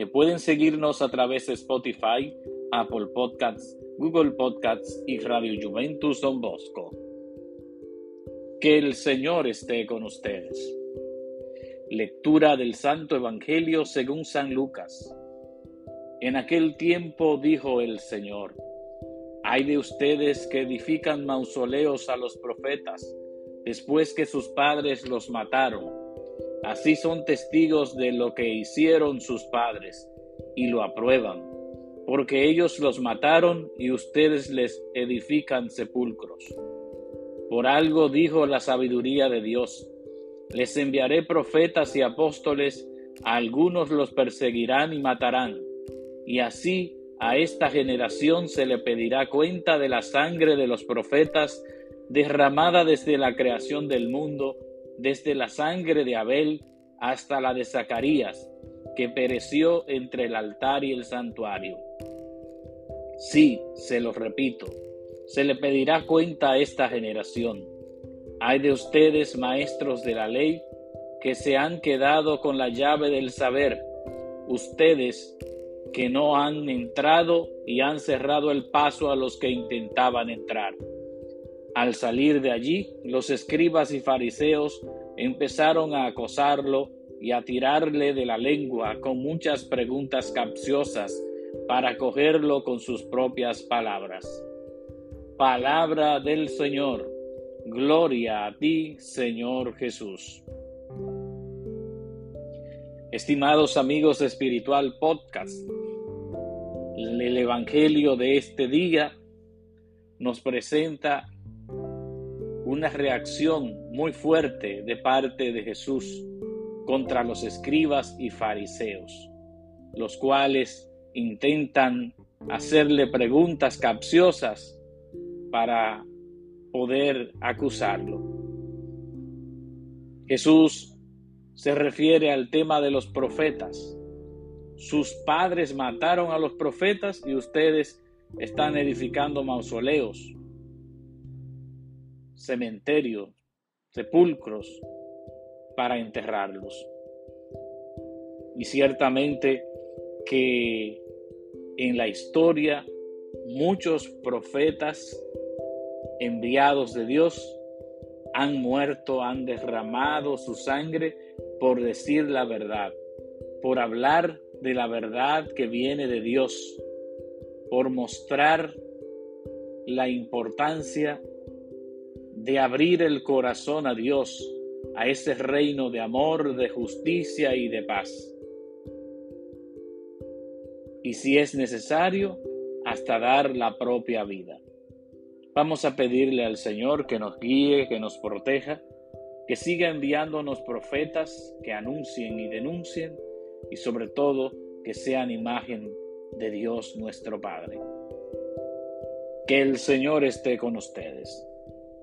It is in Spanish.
que pueden seguirnos a través de Spotify, Apple Podcasts, Google Podcasts y Radio Juventus Don Bosco. Que el Señor esté con ustedes. Lectura del Santo Evangelio según San Lucas. En aquel tiempo dijo el Señor, hay de ustedes que edifican mausoleos a los profetas después que sus padres los mataron. Así son testigos de lo que hicieron sus padres y lo aprueban, porque ellos los mataron y ustedes les edifican sepulcros. Por algo dijo la sabiduría de Dios, les enviaré profetas y apóstoles, a algunos los perseguirán y matarán, y así a esta generación se le pedirá cuenta de la sangre de los profetas derramada desde la creación del mundo, desde la sangre de Abel hasta la de Zacarías, que pereció entre el altar y el santuario. Sí, se lo repito, se le pedirá cuenta a esta generación. Hay de ustedes, maestros de la ley, que se han quedado con la llave del saber, ustedes que no han entrado y han cerrado el paso a los que intentaban entrar. Al salir de allí, los escribas y fariseos empezaron a acosarlo y a tirarle de la lengua con muchas preguntas capciosas para cogerlo con sus propias palabras. Palabra del Señor. Gloria a ti, Señor Jesús. Estimados amigos Espiritual Podcast, el Evangelio de este día nos presenta una reacción muy fuerte de parte de Jesús contra los escribas y fariseos, los cuales intentan hacerle preguntas capciosas para poder acusarlo. Jesús se refiere al tema de los profetas. Sus padres mataron a los profetas y ustedes están edificando mausoleos, cementerios, sepulcros para enterrarlos. Y ciertamente que en la historia muchos profetas enviados de Dios han muerto, han derramado su sangre por decir la verdad, por hablar de la verdad que viene de Dios, por mostrar la importancia de abrir el corazón a Dios, a ese reino de amor, de justicia y de paz. Y si es necesario, hasta dar la propia vida. Vamos a pedirle al Señor que nos guíe, que nos proteja, que siga enviándonos profetas que anuncien y denuncien y sobre todo que sean imagen de Dios nuestro Padre. Que el Señor esté con ustedes